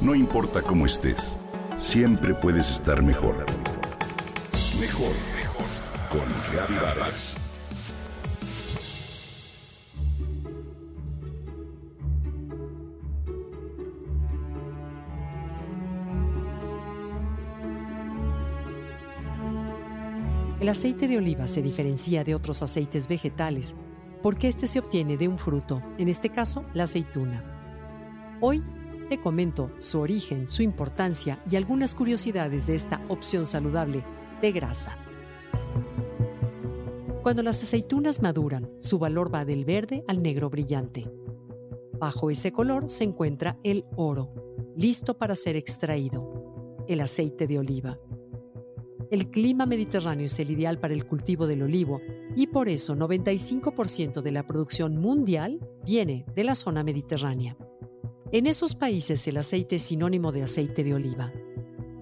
No importa cómo estés, siempre puedes estar mejor. Mejor, mejor. Con Vargas. El aceite de oliva se diferencia de otros aceites vegetales porque este se obtiene de un fruto, en este caso la aceituna. Hoy te comento su origen, su importancia y algunas curiosidades de esta opción saludable de grasa. Cuando las aceitunas maduran, su valor va del verde al negro brillante. Bajo ese color se encuentra el oro, listo para ser extraído, el aceite de oliva. El clima mediterráneo es el ideal para el cultivo del olivo y por eso 95% de la producción mundial viene de la zona mediterránea. En esos países el aceite es sinónimo de aceite de oliva.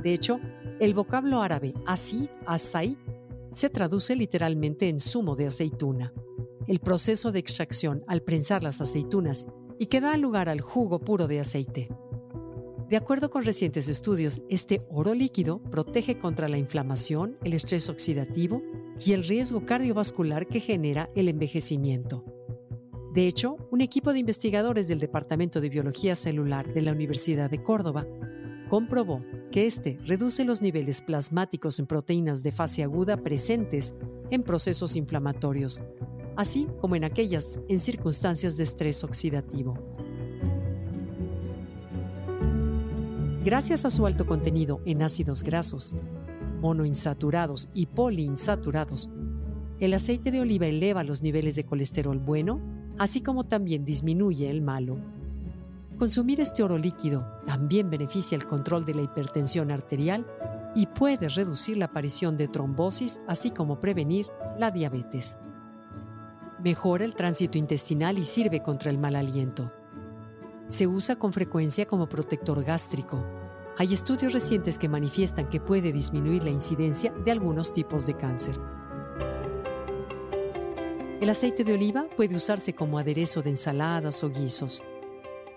De hecho, el vocablo árabe asid, asaid, se traduce literalmente en zumo de aceituna. El proceso de extracción al prensar las aceitunas y que da lugar al jugo puro de aceite. De acuerdo con recientes estudios, este oro líquido protege contra la inflamación, el estrés oxidativo y el riesgo cardiovascular que genera el envejecimiento. De hecho, un equipo de investigadores del Departamento de Biología Celular de la Universidad de Córdoba comprobó que este reduce los niveles plasmáticos en proteínas de fase aguda presentes en procesos inflamatorios, así como en aquellas en circunstancias de estrés oxidativo. Gracias a su alto contenido en ácidos grasos, monoinsaturados y poliinsaturados, el aceite de oliva eleva los niveles de colesterol bueno, así como también disminuye el malo. Consumir este oro líquido también beneficia el control de la hipertensión arterial y puede reducir la aparición de trombosis, así como prevenir la diabetes. Mejora el tránsito intestinal y sirve contra el mal aliento. Se usa con frecuencia como protector gástrico. Hay estudios recientes que manifiestan que puede disminuir la incidencia de algunos tipos de cáncer. El aceite de oliva puede usarse como aderezo de ensaladas o guisos,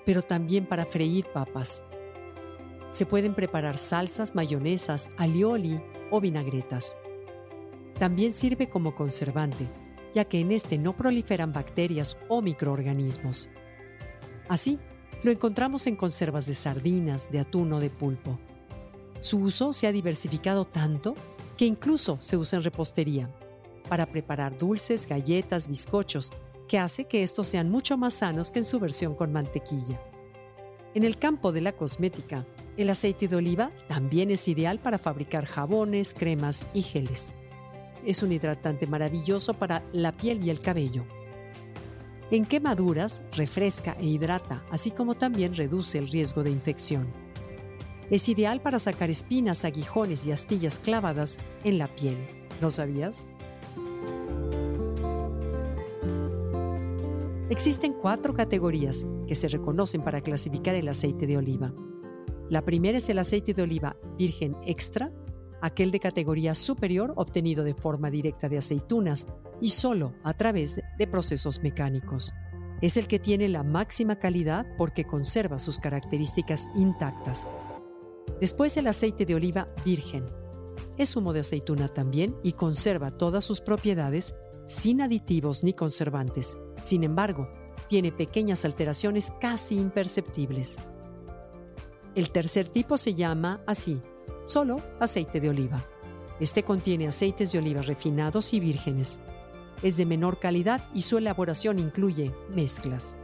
pero también para freír papas. Se pueden preparar salsas, mayonesas, alioli o vinagretas. También sirve como conservante, ya que en este no proliferan bacterias o microorganismos. Así, lo encontramos en conservas de sardinas, de atún o de pulpo. Su uso se ha diversificado tanto que incluso se usa en repostería, para preparar dulces, galletas, bizcochos, que hace que estos sean mucho más sanos que en su versión con mantequilla. En el campo de la cosmética, el aceite de oliva también es ideal para fabricar jabones, cremas y geles. Es un hidratante maravilloso para la piel y el cabello. En quemaduras, refresca e hidrata, así como también reduce el riesgo de infección. Es ideal para sacar espinas, aguijones y astillas clavadas en la piel. ¿Lo sabías? Existen cuatro categorías que se reconocen para clasificar el aceite de oliva. La primera es el aceite de oliva virgen extra, aquel de categoría superior obtenido de forma directa de aceitunas y solo a través de procesos mecánicos. Es el que tiene la máxima calidad porque conserva sus características intactas. Después el aceite de oliva virgen. Es humo de aceituna también y conserva todas sus propiedades sin aditivos ni conservantes. Sin embargo, tiene pequeñas alteraciones casi imperceptibles. El tercer tipo se llama así, solo aceite de oliva. Este contiene aceites de oliva refinados y vírgenes. Es de menor calidad y su elaboración incluye mezclas.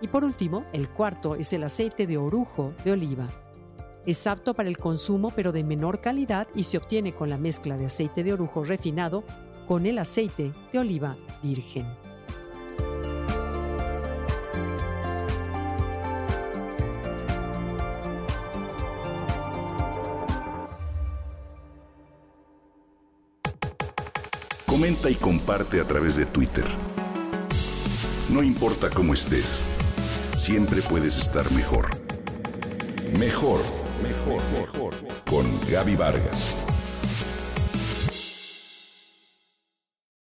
Y por último, el cuarto es el aceite de orujo de oliva. Es apto para el consumo pero de menor calidad y se obtiene con la mezcla de aceite de orujo refinado con el aceite de oliva virgen. Comenta y comparte a través de Twitter. No importa cómo estés, siempre puedes estar mejor. Mejor, mejor, mejor. Con Gaby Vargas.